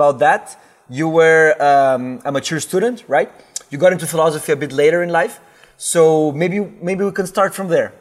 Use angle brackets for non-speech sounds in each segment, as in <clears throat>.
about that. You were um, a mature student, right? You got into philosophy a bit later in life, so maybe maybe we can start from there.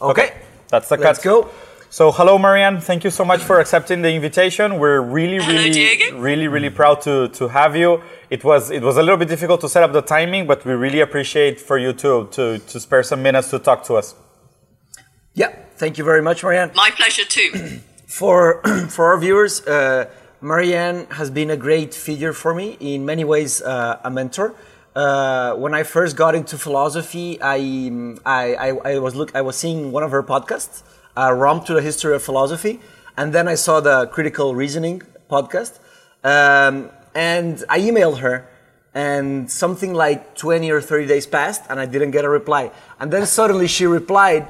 Okay, That's the cut. let's go. So, hello, Marianne. Thank you so much for accepting the invitation. We're really, Hello, really, Diego. really, really proud to, to have you. It was it was a little bit difficult to set up the timing, but we really appreciate for you to to to spare some minutes to talk to us. Yeah, thank you very much, Marianne. My pleasure too. <clears throat> <clears throat> For <clears throat> for our viewers, uh, Marianne has been a great figure for me in many ways, uh, a mentor. Uh, when I first got into philosophy, I I, I, I was look I was seeing one of her podcasts, uh, "Romp to the History of Philosophy," and then I saw the Critical Reasoning podcast, um, and I emailed her, and something like twenty or thirty days passed, and I didn't get a reply, and then suddenly she replied.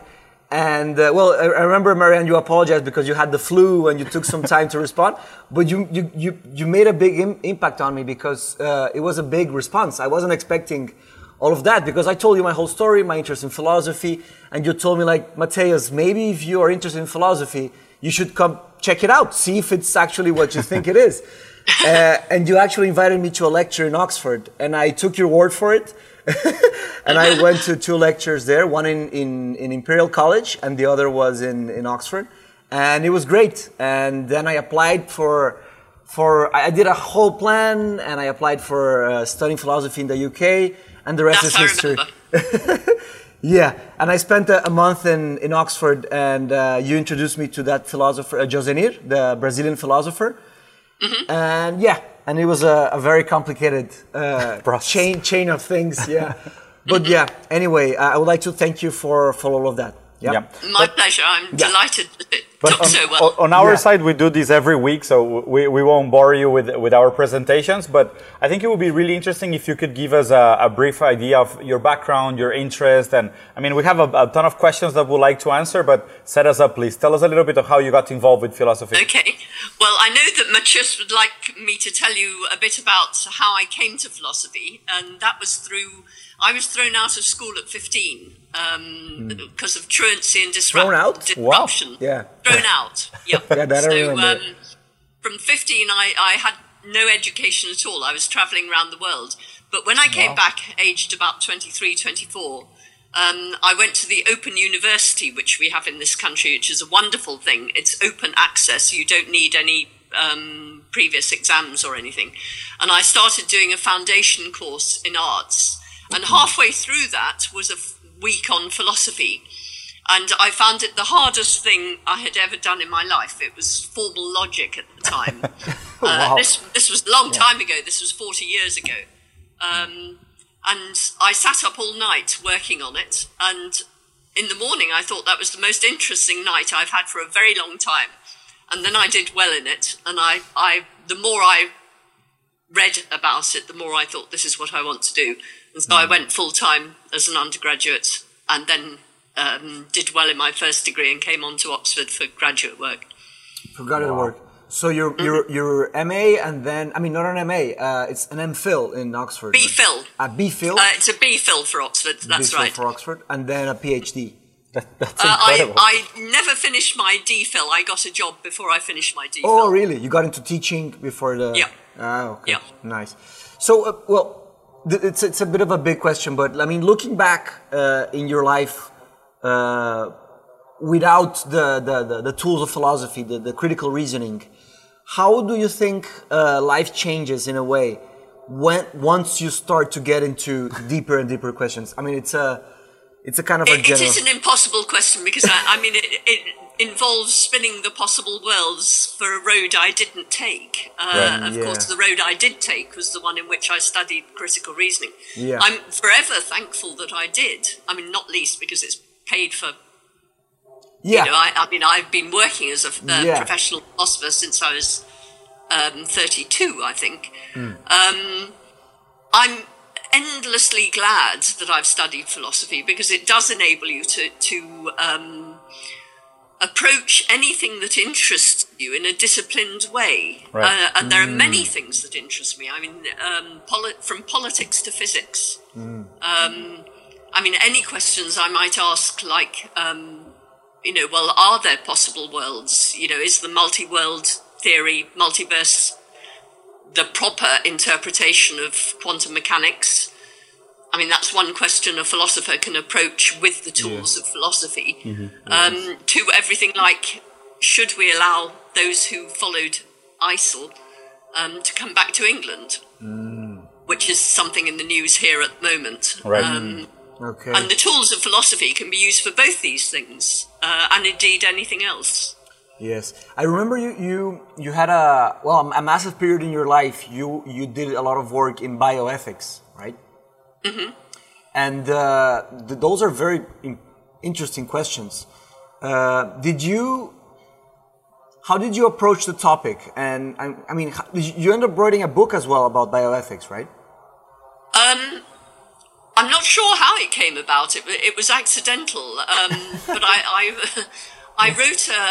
And uh, well, I I remember Marianne, you apologized because you had the flu and you took some <laughs> time to respond. But you you you, you made a big Im- impact on me because uh, it was a big response. I wasn't expecting all of that because I told you my whole story, my interest in philosophy, and you told me like Mateus, maybe if you are interested in philosophy, you should come check it out, see if it's actually what you think it is. <laughs> Uh, and you actually invited me to a lecture in Oxford, and I took your word for it. <laughs> and I went to two lectures there, one in, in, in Imperial College and the other was in, in Oxford. And it was great. And then I applied for, for I did a whole plan and I applied for uh, studying philosophy in the UK and the rest That is I history. <laughs> Yeah, and I spent a, a month in, in Oxford, and uh, you introduced me to that philosopher, uh, José Nir, the Brazilian philosopher. And yeah, and it was a, a very complicated uh, <laughs> chain chain of things. Yeah, but yeah. Anyway, uh, I would like to thank you for for all of that. Yeah. Yeah. My pleasure. I'm delighted that it But on, so well. on our Yeah. side, we do this every week, so we, we won't bore you with, with our presentations. But I think it would be really interesting if you could give us a, a brief idea of your background, your interest, and I mean, we have a, a ton of questions that we'd like to answer. But set us up, please. Tell us a little bit of how you got involved with philosophy. Okay. Well, I know that Matthias would like me to tell you a bit about how I came to philosophy, and that was through. I was thrown out of school at 15 um, because of truancy and disrupt- Thrown out? Wow. Yeah. Thrown out. <laughs> Yep. Yeah, that I so, remember. Um, from 15, I, I had no education at all. I was traveling around the world. But when I came back, aged about 23, 24, um, I went to the Open University, which we have in this country, which is a wonderful thing. It's open access. You don't need any um, previous exams or anything. And I started doing a foundation course in arts. And halfway through that was a week on philosophy. And I found it the hardest thing I had ever done in my life. It was formal logic at the time. <laughs> uh, this, this was a long time ago. This was 40 years ago. Um, and I sat up all night working on it. And in the morning, I thought that was the most interesting night I've had for a very long time. And then I did well in it. And I, I the more I read about it, the more I thought this is what I want to do. And so I went full time as an undergraduate and then um, did well in my first degree and came on to Oxford for graduate work. Forgot the word. So your your your MA and then I mean not an MA, uh, it's an MPhil in Oxford. B Phil. A BPhil. Uh, it's a B Phil for Oxford, that's BPhil right. for Oxford, and then a PhD. That, that's Uh, I, incredible. I never finished my D Phil. I got a job before I finished my D Phil. Oh, really? You got into teaching before the? Yeah. Ah, okay. Yeah. Nice. So, uh, well, th- it's it's a bit of a big question, but I mean, looking back uh, in your life, uh, without the, the, the, the tools of philosophy, the, the critical reasoning, how do you think uh, life changes in a way when once you start to get into deeper and deeper questions? I mean, it's a it's a kind of a It, it is an impossible question because I, I mean it, it involves spinning the possible worlds for a road I didn't take. Uh, of yeah. course, the road I did take was the one in which I studied critical reasoning. Yeah. I'm forever thankful that I did. I mean, not least because it's paid for. yeah. You know, I, I mean, I've been working as a uh, Yeah. professional philosopher since I was um, 32, I think. Hmm. Um, I'm endlessly glad that I've studied philosophy because it does enable you to to um, approach anything that interests you in a disciplined way. Right. Uh, and there are many things that interest me. I mean, um, poli- from politics to physics. Um, I mean, any questions I might ask, like, um, you know, well, are there possible worlds? You know, is the multi world theory, multiverse, the proper interpretation of quantum mechanics? I mean, that's one question a philosopher can approach with the tools of philosophy. Um, to everything like, should we allow those who followed ISIL um, to come back to England? Which is something in the news here at the moment. Right. Um, Okay. and the tools of philosophy can be used for both these things, uh, and indeed anything else. Yes, I remember you. You you had a well a massive period in your life. You you did a lot of work in bioethics, right? Mm-hmm. And uh, th- those are very in- interesting questions. Uh, did you? How did you approach the topic? And I, I mean, how, you end up writing a book as well about bioethics, right? Um, I'm not sure how it came about. It, it was accidental, um, <laughs> but I, I, <laughs> I wrote a,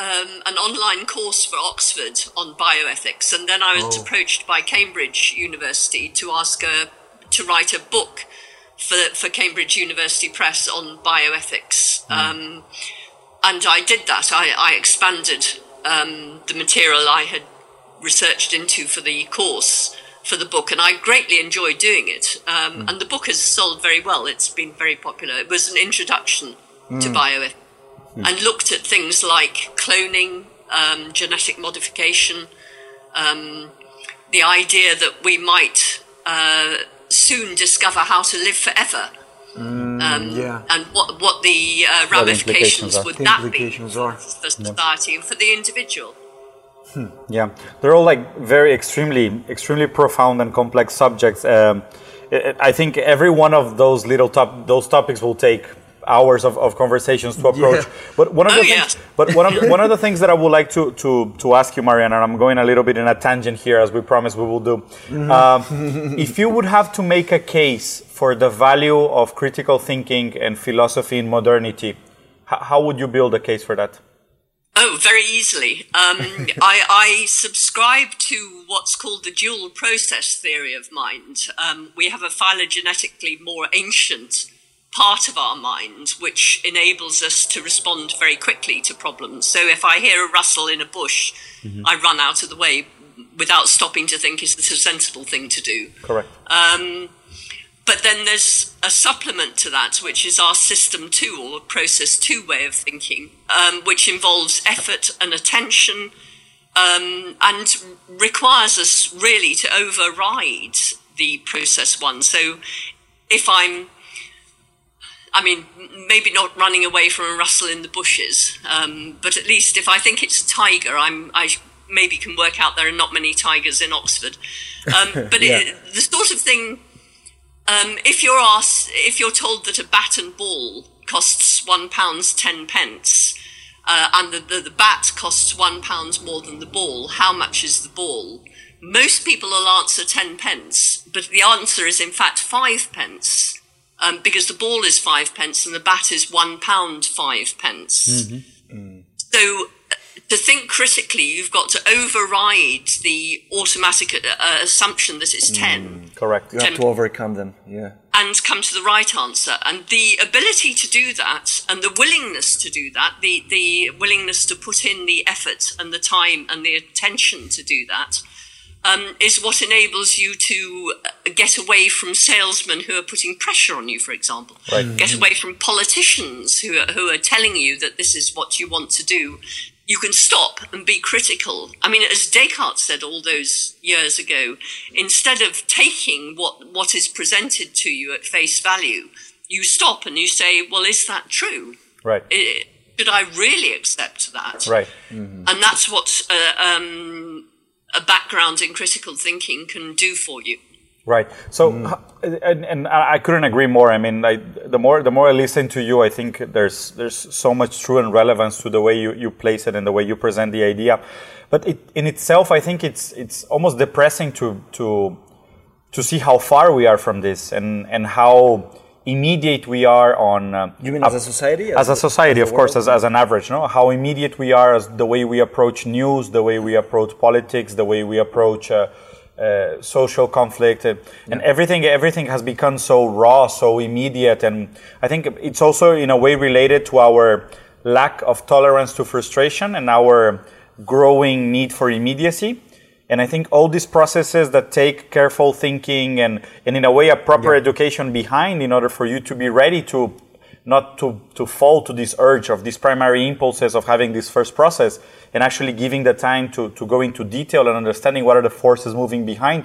um, an online course for Oxford on bioethics, and then I was Oh. approached by Cambridge University to ask a, to write a book for for Cambridge University Press on bioethics. Um, and I did that. I, I expanded um, the material I had researched into for the course for the book, and I greatly enjoyed doing it. Um, And the book has sold very well. It's been very popular. It was an introduction to bioethics and looked at things like cloning, um, genetic modification, um, the idea that we might uh, soon discover how to live forever. um, yeah. And what, what the uh, ramifications would The that be are. for society and for the individual? Yeah, they're all like very extremely, extremely profound and complex subjects. Um, I think every one of those little top, those topics will take hours of, of conversations to approach. Yeah. But one of Oh, the yeah. things, but one of <laughs> one of the things that I would like to to to ask you, Mariana, and I'm going a little bit in a tangent here, as we promised we will do. Um, if you would have to make a case for the value of critical thinking and philosophy in modernity, h- how would you build a case for that? Oh, very easily. Um, <laughs> I, I subscribe to what's called the dual process theory of mind. Um, we have a phylogenetically more ancient part of our mind which enables us to respond very quickly to problems. So if I hear a rustle in a bush, I run out of the way without stopping to think, is this a sensible thing to do? Correct. But then there's a supplement to that, which is our system two or process two way of thinking, um, which involves effort and attention um, and requires us really to override the process one. So if I'm I mean, maybe not running away from a rustle in the bushes, um, but at least if I think it's a tiger, I'm I maybe can work out there are not many tigers in Oxford. Um, <laughs> but Yeah. it, the sort of thing, um, if you're asked, if you're told that a bat and ball costs one pounds ten pence, uh, and the, the the bat costs one pound more than the ball, how much is the ball? Most people will answer ten pence, but the answer is in fact five pence um, because the ball is five pence and the bat is one pound five pence. So uh, to think critically, you've got to override the automatic uh, assumption that it's ten Correct. You have to overcome them. Yeah. and come to the right answer. And the ability to do that and the willingness to do that, the, the willingness to put in the effort and the time and the attention to do that, um, is what enables you to uh, get away from salesmen who are putting pressure on you, for example. Right. Get away from politicians who are, who are telling you that this is what you want to do. You can stop and be critical. I mean, as Descartes said all those years ago, instead of taking what, what is presented to you at face value, you stop and you say, well, is that true? Right. I- should I really accept that? Right. And that's what uh, um, a background in critical thinking can do for you. Right. So, mm. h- and, and I I couldn't agree more. I mean, I, the more the more I listen to you, I think there's there's so much true and relevance to the way you, you place it and the way you present the idea. But it, in itself, I think it's it's almost depressing to to to see how far we are from this and and how immediate we are on. Uh, you mean as a society? As, as a society, as of course, as, as an average, no? How immediate we are as the way we approach news, the way we approach politics, the way we approach uh, uh, social conflict, and yeah. everything. Everything has become so raw, so immediate, and I think it's also in a way related to our lack of tolerance to frustration and our growing need for immediacy. And I think all these processes that take careful thinking and, and in a way a proper yeah. education behind in order for you to be ready to not to, to fall to this urge of these primary impulses of having this first process and actually giving the time to, to go into detail and understanding what are the forces moving behind.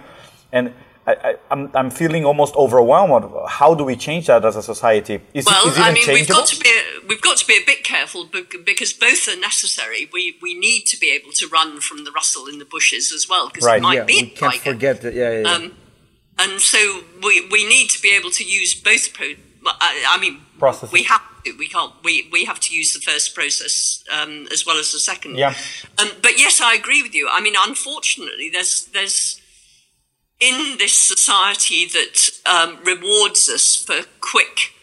And I, am I'm, I'm feeling almost overwhelmed. How do we change that as a society? Is well, it, I mean, we've got to be a, we've got to be a bit careful because both are necessary. We we need to be able to run from the rustle in the bushes as well because right. it might yeah, be we can't tiger. forget that. Yeah, yeah. yeah. Um, and so we we need to be able to use both. Pro- I, I mean, Processes. we have to. We can't. We we have to use the first process um, as well as the second. Yeah. Um, but yes, I agree with you. I mean, unfortunately, there's there's in this society that um, rewards us for quick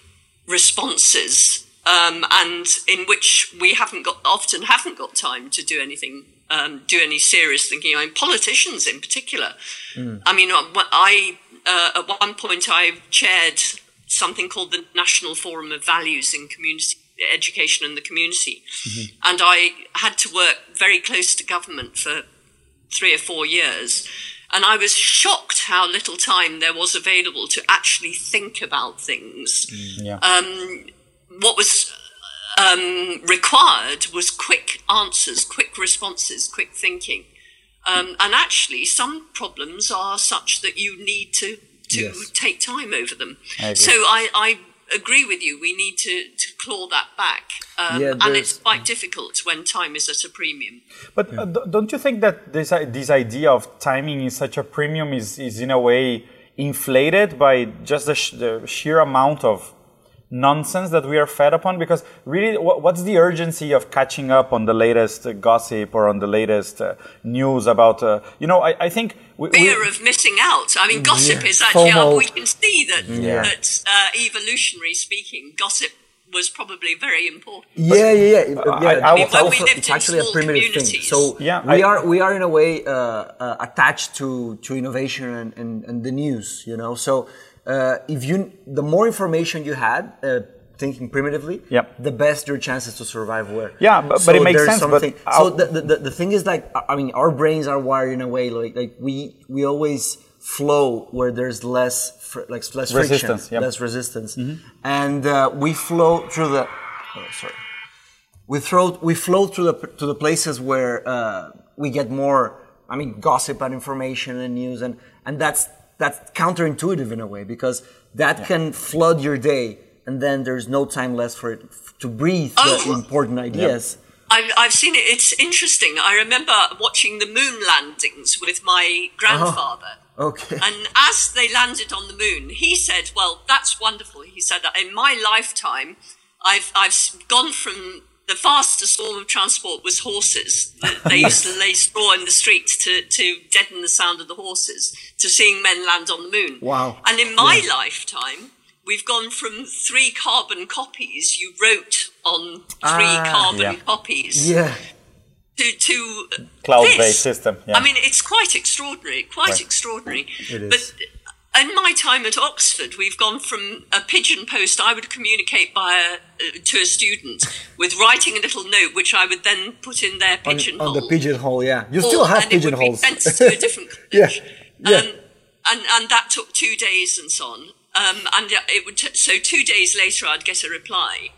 responses um, and in which we haven't got often haven't got time to do anything um, do any serious thinking I mean politicians in particular mm. I mean I uh, at one point I chaired something called the National Forum of Values in Community Education and the Community mm-hmm. and I had to work very close to government for three or four years and I was shocked how little time there was available to actually think about things. Mm, yeah. Um, what was um, required was quick answers, quick responses, quick thinking. Um, and actually, some problems are such that you need to, to yes. take time over them. I so I, I agree with you. We need to, to claw that back. Um, yeah, and it's quite difficult when time is at a premium. But uh, don't you think that this, uh, this idea of timing in such a premium is, is in a way inflated by just the, sh- the sheer amount of nonsense that we are fed upon because really what's the urgency of catching up on the latest gossip or on the latest uh, news about uh, you know I, I think we, fear we, of missing out i mean gossip yeah. is actually uh, we can see that yeah. that uh, evolutionary speaking gossip was probably very important. Yeah, yeah, yeah. yeah. I, I, it's, also, it's actually a primitive thing. So yeah, we I, are we are in a way uh, uh, attached to to innovation and, and, and, the news. You know, so uh, if you the more information you had. Uh, thinking primitively, yep. the best your chances to survive were. Yeah, but, so but it makes sense. Something, so the, the, the thing is like I mean our brains are wired in a way like like we we always flow where there's less fr- like less resistance, friction, yep. less resistance, mm-hmm. and uh, we flow through the. Oh, sorry. We throw we flow through the to the places where uh, we get more. I mean, gossip and information and news, and and that's that's counterintuitive in a way because that yeah. can flood your day and then there's no time left for it to breathe oh. the important ideas. Yep. I've, I've seen it. It's interesting. I remember watching the moon landings with my grandfather. Oh, okay. And as they landed on the moon, he said, "Well, that's wonderful." He said, that "In my lifetime, I've I've gone from the fastest form of transport was horses. <laughs> They used to lay straw in the streets to, to deaden the sound of the horses, to seeing men land on the moon. Wow. And in my yeah. lifetime, we've gone from three carbon copies you wrote on three ah, carbon yeah. copies. Yeah. To, to cloud-based system. Yeah. I mean, it's quite extraordinary. Quite right. extraordinary. It is. But in my time at Oxford, we've gone from a pigeon post I would communicate by a, uh, to a student with writing a little note, which I would then put in their pigeonhole. On, on the pigeonhole, yeah. You or, still have pigeonholes. sent to a <laughs> different college. yeah. yeah. Um, and, and that took two days and so on. Um, and it would t- so two days later, I'd get a reply.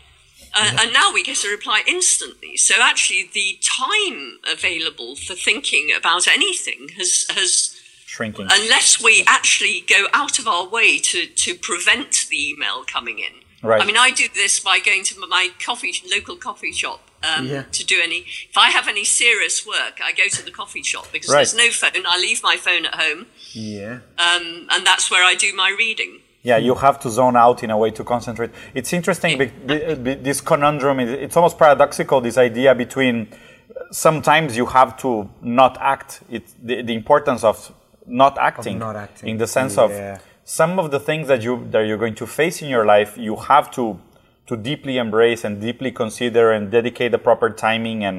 Uh, yeah. And now we get a reply instantly. So actually, the time available for thinking about anything has has shrinking. Unless we actually go out of our way to, to prevent the email coming in. Right. I mean, I do this by going to my coffee local coffee shop um, yeah. to do any. If I have any serious work, I go to the coffee shop because right. there's no phone. I leave my phone at home. Yeah. Um, and that's where I do my reading. Yeah, you have to zone out in a way to concentrate. It's interesting. this conundrum. It's almost paradoxical. This idea between sometimes you have to not act. It's the, the importance of not acting, not acting. in the sense yeah. of some of the things that you that you're going to face in your life, you have to to deeply embrace and deeply consider and dedicate the proper timing and,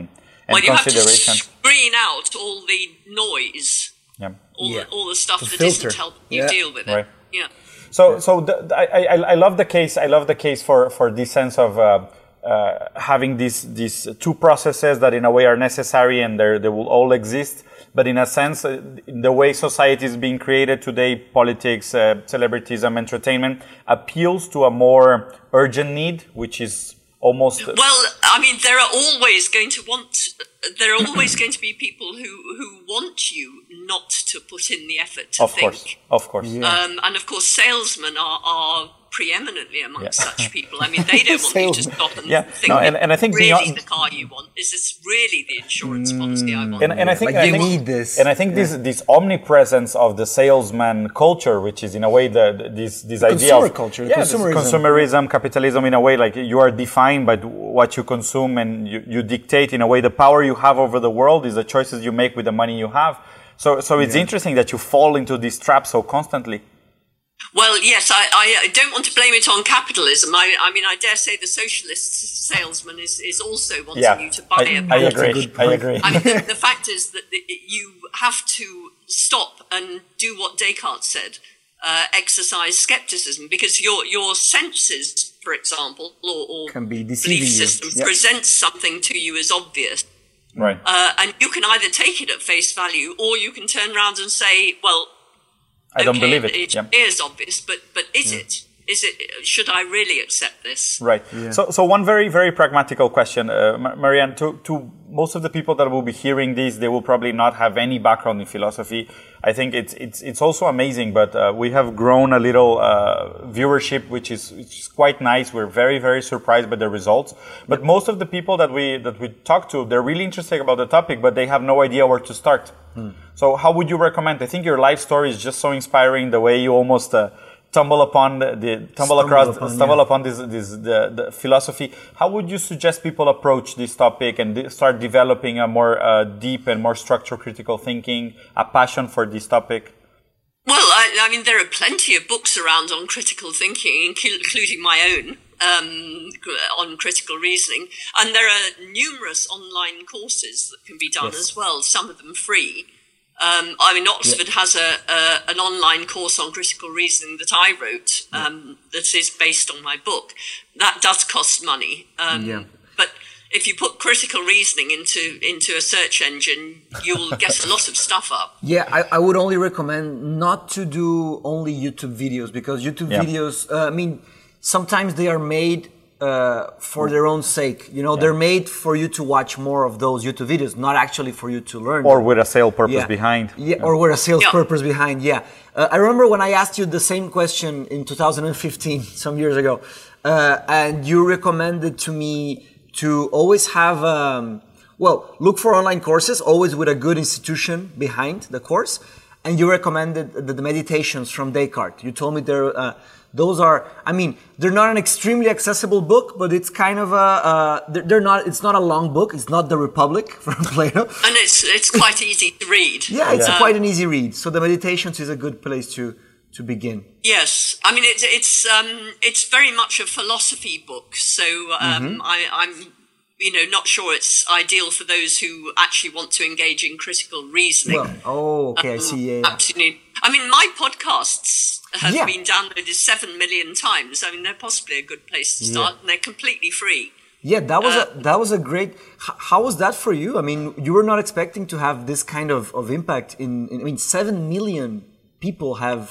and well, you consideration. have to screen out all the noise, yeah. all, Yeah. The, all the stuff The that filter. not helping you Yeah. deal with it. Right. Yeah. So, so the, the- I, I, I love the case. I love the case for, for this sense of uh, uh, having these these two processes that, in a way, are necessary and they they will all exist. But in a sense, uh, in the way society is being created today, politics, uh, celebritism, entertainment appeals to a more urgent need, which is almost Well, I mean, there are always going to want. There are always going to be people who who want you not to put in the effort to of think. course, of course. Um, and of course, salesmen are, are preeminently amongst such <laughs> people. I mean, they don't want you to Salesmen. stop and Yeah, think, no, and- and I think really beyond- the car you want is this really the insurance policy I mm. want? and, and I think Like, I you think- need this. and I think this this omnipresence of the salesman culture, which is in a way the, the- this this idea consumer of culture, yeah, consumerism. consumerism, capitalism, in a way like you are defined by what you consume and you, you dictate in a way the power you have over the world is the choices you make with the money you have. So so it's interesting that you fall into this trap so constantly. Well, yes, I, I don't want to blame it on capitalism. I, I mean, I dare say the socialist salesman is, is also wanting Yeah, you to buy I, a I product. agree. I agree. I mean, the, <laughs> the fact is that the, you have to stop and do what Descartes said: uh, exercise skepticism, because your your senses, for example, or, or Can be deceiving belief system Yep. presents something to you as obvious, right. uh, and you can either take it at face value, or you can turn around and say, "Well, I don't okay, believe it. It Yeah. appears obvious, but but is it? Is it? Should I really accept this?" Right. So, so one very, very pragmatical question, uh, Marianne. To, to most of the people that will be hearing this, they will probably not have any background in philosophy. I think it's it's it's also amazing, but uh, we have grown a little uh, viewership, which is which is quite nice. We're very, very surprised by the results. But most of the people that we that we talk to, they're really interested about the topic, but they have no idea where to start. So, how would you recommend? I think your life story is just so inspiring. The way you almost uh, tumble upon the, the tumble Stumble across upon, stumble yeah. upon this this the, the philosophy. How would you suggest people approach this topic and de- start developing a more uh, deep and more structural critical thinking, a passion for this topic? Well, I, I mean, there are plenty of books around on critical thinking, including my own um, on critical reasoning, and there are numerous online courses that can be done Yes. as well. Some of them free. Um, I mean, Oxford has a, a an online course on critical reasoning that I wrote um, that is based on my book. That does cost money, um, Yeah. but if you put critical reasoning into into a search engine, you'll get a lot of stuff up. <laughs> Yeah, I, I would only recommend not to do only YouTube videos because YouTube Yeah. videos, uh, I mean, sometimes they are made uh, for their own sake. You know, they're made for you to watch more of those YouTube videos, not actually for you to learn. Or with a sale purpose yeah. behind? Yeah, or with a sales Yeah. purpose behind. Yeah, uh, I remember when I asked you the same question in 2015, <laughs> some years ago, uh, and you recommended to me to always have. Um, well, look for online courses, always with a good institution behind the course. And you recommended the, the meditations from Descartes. You told me there, uh, those are. I mean, they're not an extremely accessible book, but it's kind of a. Uh, they're, they're not. It's not a long book. It's not the Republic <laughs> from Plato. and it's it's quite easy to read. <laughs> Yeah, it's Um, quite an easy read. So the meditations is a good place to to begin. Yes, I mean it's it's um, it's very much a philosophy book. So um, Mm-hmm. I, I'm you know not sure it's ideal for those who actually want to engage in critical reasoning. Well, oh, okay, I see. Yeah, yeah. Absolutely. I mean, my podcasts have Yeah. been downloaded seven million times. I mean, they're possibly a good place to start, and they're completely free. Yeah, that was Uh, a that was a great. How was that for you? I mean, you were not expecting to have this kind of, of impact. In, in I mean, seven million people have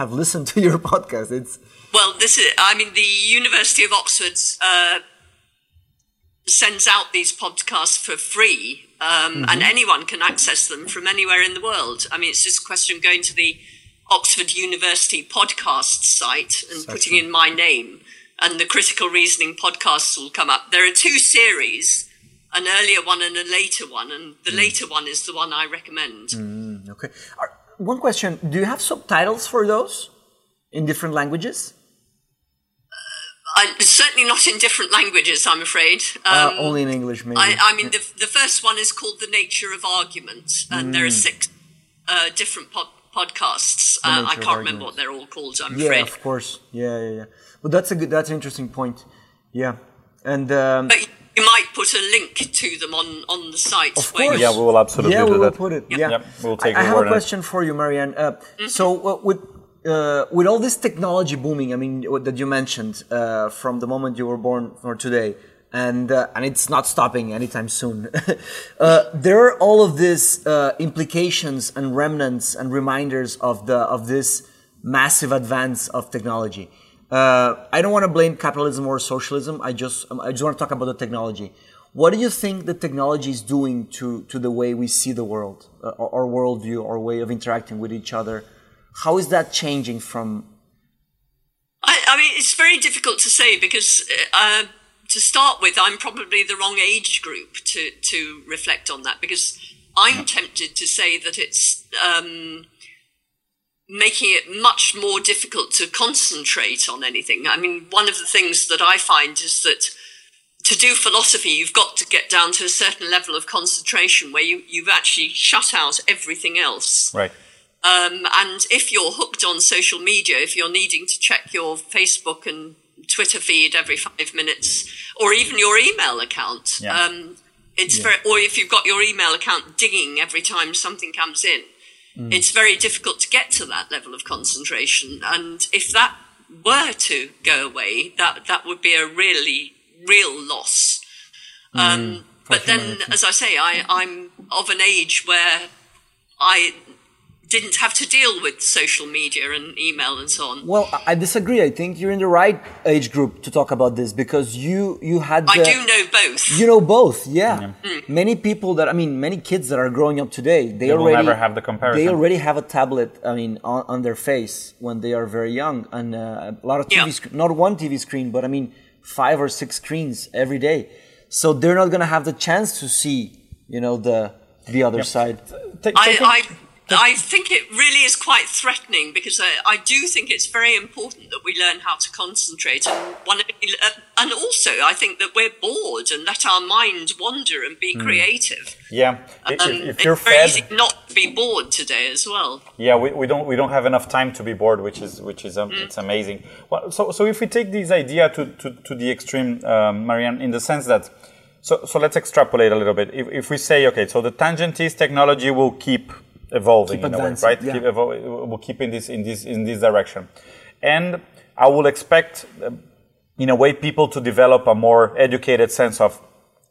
have listened <laughs> to your podcast. It's Well, this is. I mean, the University of Oxford uh, sends out these podcasts for free, um, and mm-hmm. anyone can access them from anywhere in the world. I mean, it's just a question of going to the Oxford University podcast site and putting in my name, and the critical reasoning podcasts will come up. There are two series. An earlier one and a later one, and the mm. later one is the one I recommend. Mm, okay. Uh, one question: Do you have subtitles for those in different languages? I, certainly not in different languages, I'm afraid. Uh, Um, only in English, maybe. I, I mean, the, the first one is called The Nature of Argument, and there are six uh, different pod, podcasts. Uh, I can't remember what they're all called. I'm yeah, afraid. of course. Yeah, yeah, yeah. But that's a good. That's an interesting point. Yeah, and um, But you might put a link to them on, on the site. Of course. Yeah, we will absolutely yeah, do we will that. put it. Yep. Yeah, Yep, we'll take I, I your have a on it. question for you, Marianne. Uh, Mm-hmm. So uh, with uh, with all this technology booming, I mean that you mentioned uh, from the moment you were born or today, and uh, and it's not stopping anytime soon. <laughs> uh, there are all of these uh, implications and remnants and reminders of the of this massive advance of technology. Uh, I don't want to blame capitalism or socialism. I just I just want to talk about the technology. What do you think the technology is doing to, to the way we see the world, our worldview, our way of interacting with each other? How is that changing from? I, I mean, it's very difficult to say because uh, to start with, I'm probably the wrong age group to, to reflect on that because I'm tempted to say that it's um, making it much more difficult to concentrate on anything. I mean, one of the things that I find is that to do philosophy, you've got to get down to a certain level of concentration where you, you've actually shut out everything else. Right. Um, and if you're hooked on social media, if you're needing to check your Facebook and Twitter feed every five minutes, or even your email account, Yeah. um, it's very, or if you've got your email account dinging every time something comes in, it's very difficult to get to that level of concentration. And if that were to go away, that that would be a really real loss. Um, but then, as I say, I, I'm of an age where I didn't have to deal with social media and email and so on. Well, I- I disagree. I think you're in the right age group to talk about this because you you had. I do know both. You know both, yeah. Many people that I mean, many kids that are growing up today, they, will already never have the comparison. They already have a tablet. I mean, on, on their face when they are very young, and uh, a lot of TV, Yeah. sc- not one TV screen, but I mean, five or six screens every day. So they're not gonna have the chance to see, you know, the the other side. Take- I, I <laughs> think it really is quite threatening because I, I do think it's very important that we learn how to concentrate and one uh, and also I think that we're bored and let our mind wander and be creative. yeah. If, Um, if it's you're very fed, easy not to be bored today as well. Yeah, we, we don't we don't have enough time to be bored, which is which is um, it's amazing. Well, so so if we take this idea to to, to the extreme, um, Marianne, in the sense that so so let's extrapolate a little bit. If, if we say okay, so the tangent is technology will keep evolving Keep in a way, right? yeah. Keep will keep in this in this in this direction, and I will expect. In a way, people to develop a more educated sense of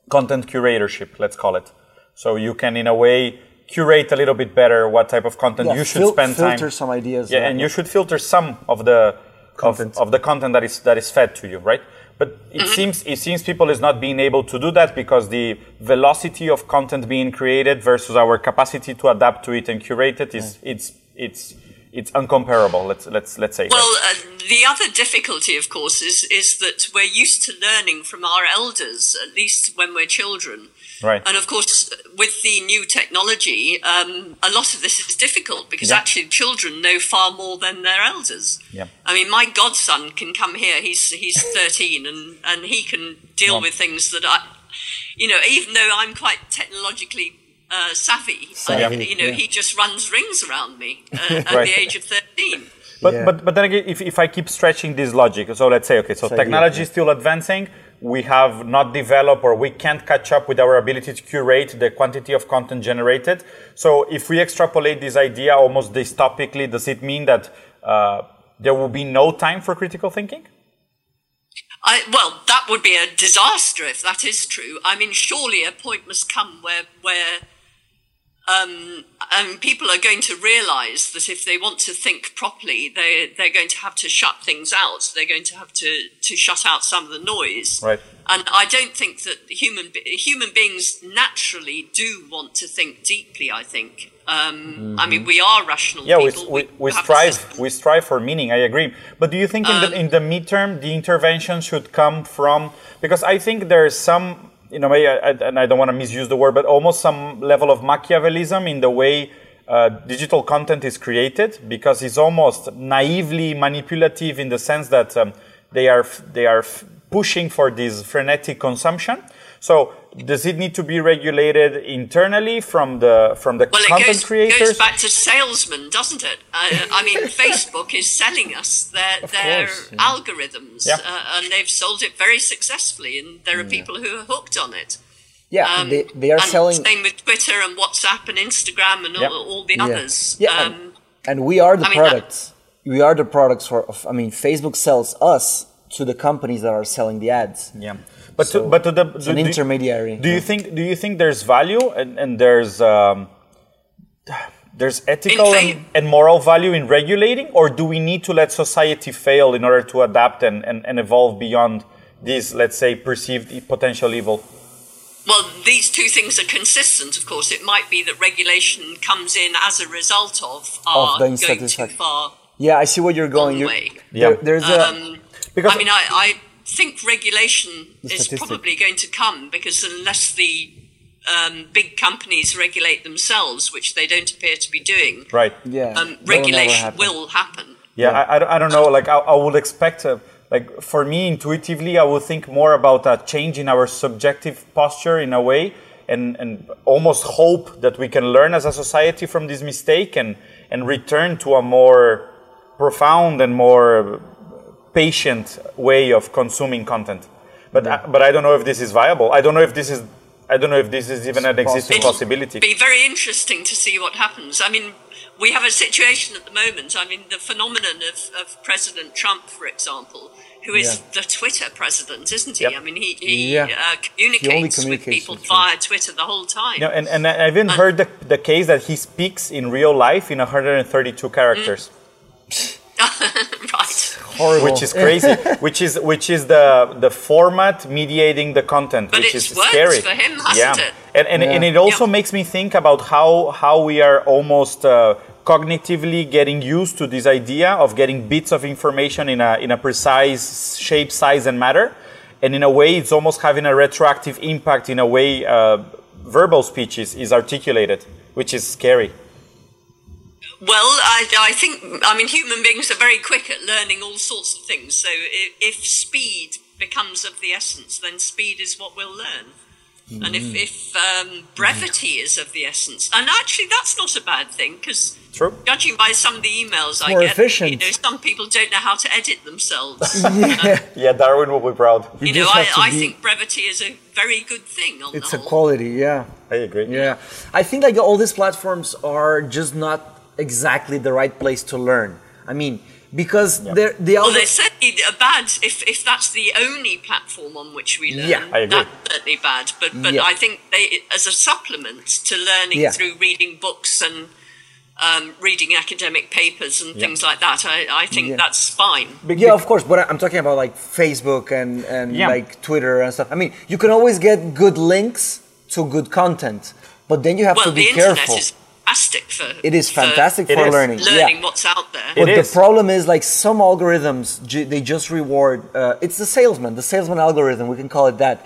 content curatorship, let's call it. So you can, in a way, curate a little bit better what type of content Yeah, you should fil- spend time. filter some ideas, Yeah, yeah. and you should filter some of the Content. Of, of the content that is that is fed to you, right? But it mm-hmm. seems it seems people is not being able to do that because the velocity of content being created versus our capacity to adapt to it and curate it is it's it's it's uncomparable. Let's let's let's say. Well, uh, the other difficulty, of course, is is that we're used to learning from our elders, at least when we're children. Right. And of course, with the new technology, um, a lot of this is difficult because Yeah. actually children know far more than their elders. Yeah. I mean, my godson can come here. He's he's <laughs> 13, and and he can deal Yeah. with things that I, you know, even though I'm quite technologically. Uh, savvy, I- you know, yeah. he just runs rings around me uh, <laughs> at Right. the age of 13. But, Yeah. but, but then again, if, if I keep stretching this logic, so let's say, okay, so So, technology yeah, is still advancing. We have not developed or we can't catch up with our ability to curate the quantity of content generated. So if we extrapolate this idea almost dystopically, does it mean that uh, there will be no time for critical thinking? I, well, that would be a disaster if that is true. I mean, surely a point must come where where um, um, people are going to realise that if they want to think properly, they they're going to have to shut things out. They're going to have to to shut out some of the noise. Right. And I don't think that human human beings naturally do want to think deeply. I think. Um, I mean, we are rational Yeah, we, people. we, we have strive we strive for meaning. I agree. But do you think in the in the midterm the intervention should come from because I think there is some you know maybe I, and I don't want to misuse the word, but almost some level of Machiavellism in the way uh, digital content is created because it's almost naively manipulative in the sense that um, they are they are pushing for this frenetic consumption. So does it need to be regulated internally from the from the Well, it goes, creators? goes back to salesmen, doesn't it? Uh, I mean, <laughs> Facebook is selling us their their course, yeah. algorithms, Yeah. uh, and they've sold it very successfully, and there are people who are hooked on it. Yeah, Um, they, they are and selling. Same with Twitter and WhatsApp and Instagram and all, Yeah. all the Yeah. others. Yeah, Um, and, and we are the I mean, that- products. we are the products for. I mean, Facebook sells us to the companies that are selling the ads. Yeah, but So, to, but to the It's do- an do- intermediary. Do you think do you think there's value and, and there's um, there's ethical and, and moral value in regulating, or do we need to let society fail in order to adapt and, and, and evolve beyond this, let's say, perceived potential evil? Well, these two things are consistent, of course. It might be that regulation comes in as a result of our the going too far Yeah, I see what you're going. You're. Yeah. there- there's a. Um, Because I mean, I, I think regulation is probably going to come because unless the um, big companies regulate themselves, which they don't appear to be doing, right? yeah. um, that will never regulation happen. will happen. Yeah, I, I, don't- I don't know. Like I, I would expect, uh, like for me intuitively, I would think more about a change in our subjective posture in a way, and and almost hope that we can learn as a society from this mistake and and return to a more profound and more patient way of consuming content. But I, but I don't know if this is viable. I don't know if this is. I don't know if this is even an existing It'll possibility. be very interesting to see what happens. I mean, we have a situation at the moment. I mean, the phenomenon of, of President Trump, for example, who is Yeah. the Twitter president, isn't he? Yep. I mean, he, he Yeah. uh, communicates, with people via Twitter the whole time. Yeah, and, and I even heard the, the case that he speaks in real life in 132 characters. right. <laughs> <laughs> horrible. which is crazy. <laughs> Which is which is the the format mediating the content But which it's is scary. for him, hasn't yeah. it? and and, and it also Yeah. makes me think about how how we are almost uh, cognitively getting used to this idea of getting bits of information in a in a precise shape size and matter. And in a way it's almost having a retroactive impact in a way uh, verbal speech is, is articulated which is scary Well, I, I think, I mean, human beings are very quick at learning all sorts of things. So if, if speed becomes of the essence, then speed is what we'll learn. And if, if um, brevity is of the essence, and actually that's not a bad thing because judging by some of the emails I more get, efficient. you know, some people don't know how to edit themselves. <laughs> yeah darwin will be proud you know, I, I be- think brevity is a very good thing on It's the a quality, yeah. i agree Yeah, I think like all these platforms are just not exactly the right place to learn. I mean, because they're they Well, all they're certainly bad if, if that's the only platform on which we learn. Yeah, I agree. That's certainly bad. But but Yeah. I think they as a supplement to learning Yeah. through reading books and um, reading academic papers and things like that, I, I think Yeah. that's fine. But yeah, of course. But I'm talking about like Facebook and and Yeah. like Twitter and stuff. I mean, you can always get good links to good content, but then you have Well, to the be internet careful. is fantastic for it is fantastic It for is. learning. learning yeah. what's out there. It But the is. problem is like some algorithms, they just reward. Uh, it's the salesman, the salesman algorithm. We can call it that,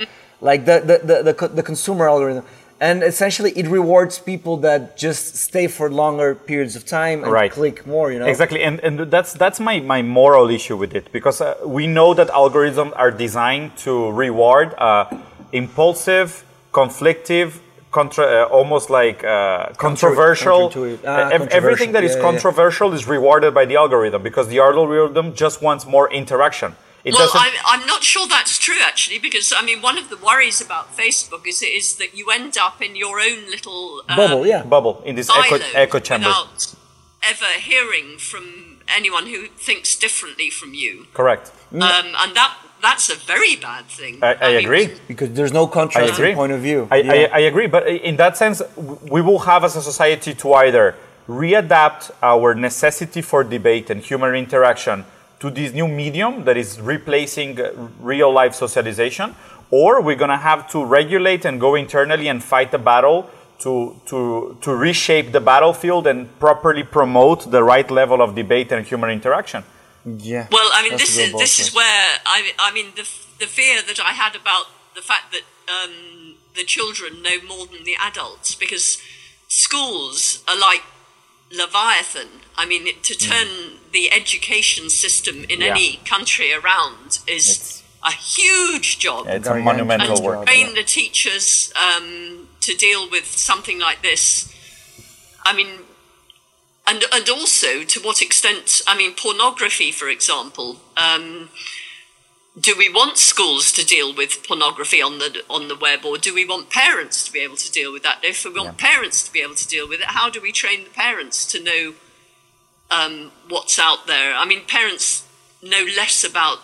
like the the, the the co- the consumer algorithm, and essentially it rewards people that just stay for longer periods of time and Right. click more. You know, Exactly, and, and that's that's my, my moral issue with it because uh, we know that algorithms are designed to reward uh, impulsive, conflictive, contra- uh, almost like uh, controversial. counterintuitive. Ah, uh, ev- everything that is controversial. Yeah, yeah, yeah. is rewarded by the algorithm because the algorithm just wants more interaction. It Well, doesn't. I'm, I'm not sure that's true actually, because I mean, one of the worries about Facebook is is that you end up in your own little um, bubble. Yeah, bubble in this echo, echo chamber. without ever hearing from anyone who thinks differently from you. Correct. Um, and that that's a very bad thing. I, I mean, agree. because there's no I contrasting point of view. I, Yeah. I, I agree, but in that sense, we will have as a society to either readapt our necessity for debate and human interaction to this new medium that is replacing uh, real life socialization, or we're going to have to regulate and go internally and fight the battle to, to, to reshape the battlefield and properly promote the right level of debate and human interaction. Yeah. Well, I mean, this is this is where I I mean the the fear that I had about the fact that um, the children know more than the adults because schools are like Leviathan. I mean, it- to turn the education system in Yeah. any country around is. It's- a huge job. It's a monumental job. work. train the teachers um, to deal with something like this. I mean, and and also to what extent? I mean, pornography, for example. Um, do we want schools to deal with pornography on the on the web, or do we want parents to be able to deal with that? If we want parents to be able to deal with it, how do we train the parents to know um, what's out there? I mean, parents know less about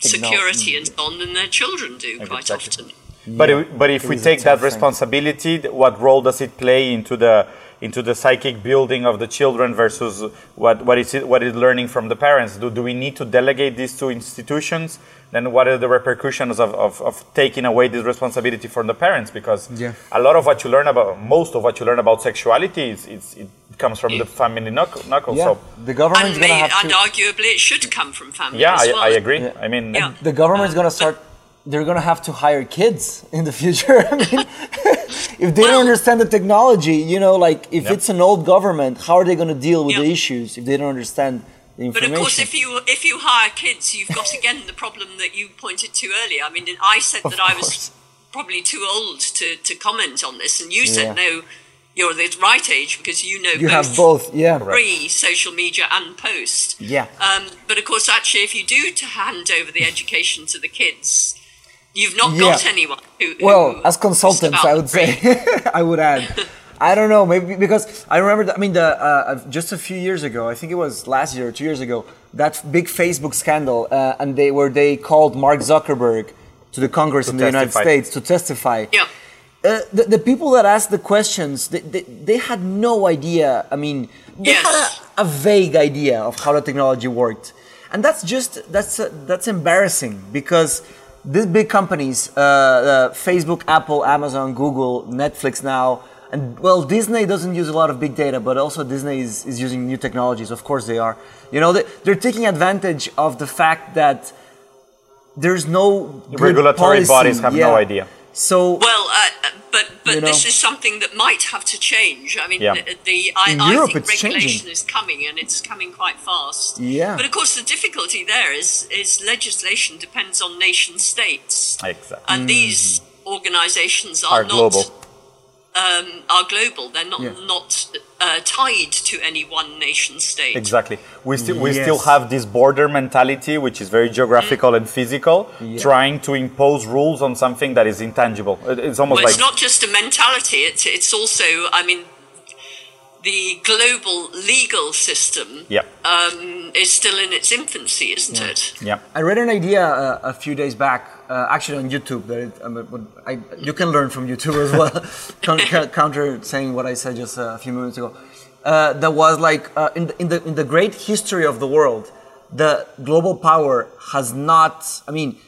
security and so on than their children do quite Exactly. often. But if, but if we take that thing. responsibility, what role does it play into the into the psychic building of the children versus what what is it what is learning from the parents? Do, do we need to delegate these to institutions? Then what are the repercussions of, of, of taking away this responsibility from the parents? Because Yeah. a lot of what you learn about most of what you learn about sexuality is, is it comes from the family knuckle, knuckle. Yeah, So the government's and, gonna have and to. arguably it should come from family yeah, as I, well. I agree. Yeah. I mean, Yeah. the government's um, gonna start. They're gonna have to hire kids <laughs> in the future. I mean, <laughs> if they don't understand the technology, you know, like if Yeah. it's an old government, how are they gonna deal with the issues if they don't understand the information? But of course, if you if you hire kids, you've got again the problem that you pointed to earlier. I mean, I said Of that I was probably too old to, to comment on this, and you Yeah. said no, you're the right age because you know you both, have both, yeah, pre social media and post. yeah. Um, but of course, actually, if you do to hand over the education to the kids, you've not Yeah. got anyone who. who Well, as consultants, I would say, <laughs> I would add. I don't know, maybe because I remember. That, I mean, the uh, uh, just a few years ago, I think it was last year or two years ago, that big Facebook scandal, uh, and they where they called Mark Zuckerberg to the Congress To in the United. States to testify. Yeah. Uh, the, the people that asked the questions, they, they, they had no idea. I mean, they Yes. had a, a vague idea of how the technology worked, and that's just that's uh, that's embarrassing because these big companies, uh, uh, Facebook, Apple, Amazon, Google, Netflix now, and well, Disney doesn't use a lot of big data, but also Disney is, is using new technologies. Of course, they are. You know, they, they're taking advantage of the fact that there's no regulatory policy. bodies have no idea. So Well, uh, but but You this is something that might have to change. I mean, Yeah. the, the I, I Europe, think regulation changing. is coming, and it's coming quite fast. Yeah. But of course, the difficulty there is is legislation depends on nation states, Exactly. and these organisations are, Are not global. Um, are global. They're not Yeah. not uh, tied to any one nation state. Exactly. We, sti- we still have this border mentality, which is very geographical and physical, trying to impose rules on something that is intangible. It's almost Well, like it's not just a mentality. It's it's also, I mean, the global legal system yeah, um, is still in its infancy, isn't it? yeah. I read an idea uh, a few days back, uh, actually on YouTube. That it, um, but I, you can learn from YouTube as well. <laughs> Counter saying what I said just a few minutes ago. Uh, that was like uh, in, the, in the in the great history of the world, the global power has not. I mean,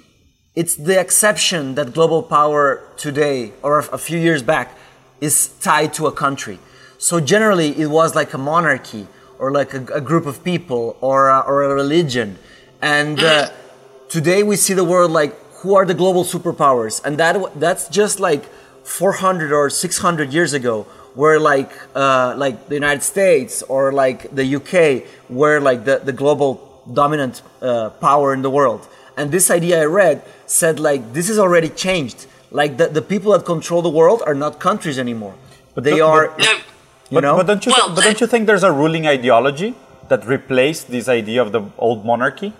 it's the exception that global power today or a few years back is tied to a country. So generally, it was like a monarchy or like a, a group of people or a, or a religion. And uh, <clears throat> today we see the world like who are the global superpowers, and that that's just like 400 or 600 years ago, where like uh, like the United States or like the UK were like the, the global dominant uh, power in the world. And this idea I read said like this is already changed. Like the, the people that control the world are not countries anymore. But they are, but- No, you But, know. but don't you? Well, but don't you think there's a ruling ideology that replaced this idea of the old monarchy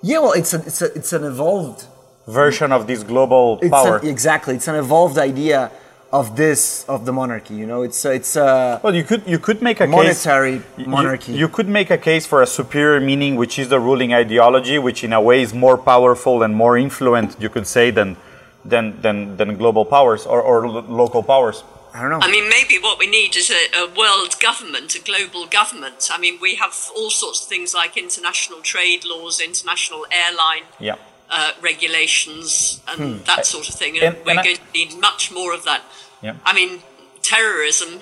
yeah, well, it's a, it's a, it's an evolved version of this global It's power? an, exactly. It's an evolved idea of this of the monarchy. You know, it's uh, it's a well, you could you could make a monetary case, you- monarchy. You, could make a case for a superior meaning, which is the ruling ideology, which in a way is more powerful and more influent, you could say, than than than, than global powers or, or lo- local powers. I don't know. I mean, maybe what we need is a, a world government, a global government. I mean, we have all sorts of things like international trade laws, international airline Yeah. Uh, regulations, and that sort of thing. And, And- we're and I- going to need much more of that. Yeah. I mean, terrorism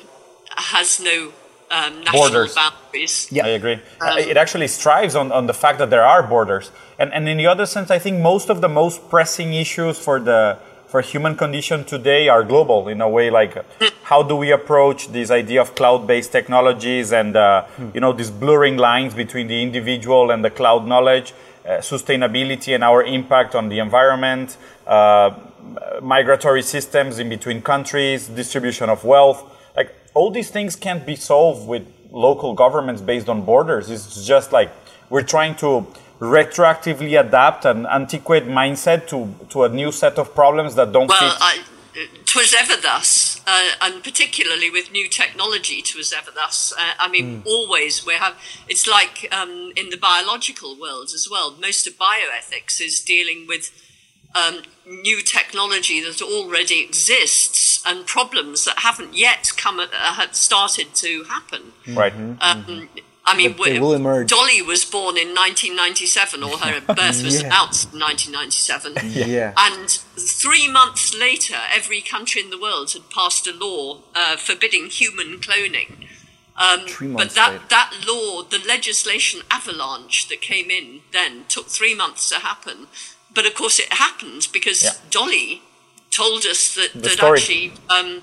has no um, national Borders. boundaries. Yeah. I agree. Uh, it actually strives on, on the fact that there are borders. And, and in the other sense, I think most of the most pressing issues for the for human condition today are global in a way like how do we approach this idea of cloud-based technologies and uh, you know these blurring lines between the individual and the cloud knowledge sustainability and our impact on the environment, uh, migratory systems in between countries, distribution of wealth. Like all these things can't be solved with local governments based on borders. It's just like we're trying to retroactively adapt an antiquated mindset to, to a new set of problems that don't well, fit. I, twas ever thus, uh, and particularly with new technology, twas ever thus. Uh, I mean, mm. always we have. It's like um, in the biological world as well. Most of bioethics is dealing with um, new technology that already exists and problems that haven't yet come uh, have started to happen. Right. Um, mm-hmm. I mean, Dolly was born in 1997, or her <laughs> birth was yeah. announced in 1997. Yeah. And three months later, every country in the world had passed a law uh, forbidding human cloning. Um, but that, later. that law, the legislation avalanche that came in then, took three months to happen. But of course, it happened because yeah. Dolly told us that, that actually um,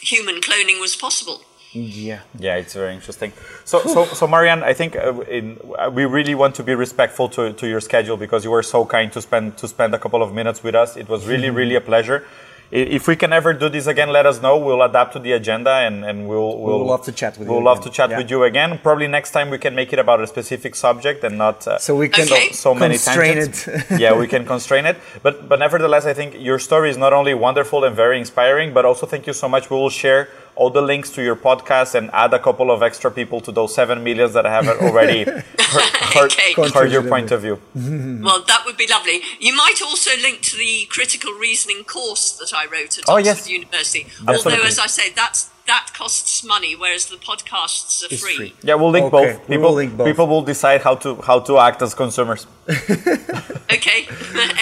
human cloning was possible. Yeah, yeah, it's very interesting. So, so, so, Marianne, I think uh, in, uh, we really want to be respectful to, to your schedule because you were so kind to spend to spend a couple of minutes with us. It was really, really a pleasure. If we can ever do this again, let us know. We'll adapt to the agenda and, and we'll, we'll, we'll love to chat with we'll you. We'll love to chat yeah. with you again. Probably next time we can make it about a specific subject and not uh, so we can okay. so, so many tangents. it. yeah, we <laughs> can constrain it. But but nevertheless, I think your story is not only wonderful and very inspiring, but also thank you so much. We will share all the links to your podcast and add a couple of extra people to those seven millions that I have already <laughs> heard, heard, okay. heard your point of view. well, that would be lovely. You might also link to the critical reasoning course that I wrote at oh, Oxford yes. University. Absolutely. Although, as I say, that's that costs money, whereas the podcasts are free. free. Yeah, we'll link okay. both. People, will link both. people will decide how to how to act as consumers. <laughs> <laughs> okay,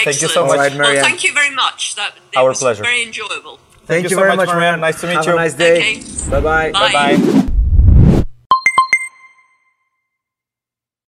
thank you so much. Right, well, thank you very much. That Our pleasure. Very enjoyable. Thank, Thank you, you, very much, Marianne. Nice to meet Have you. Have a nice day. Okay. Bye-bye. Bye bye.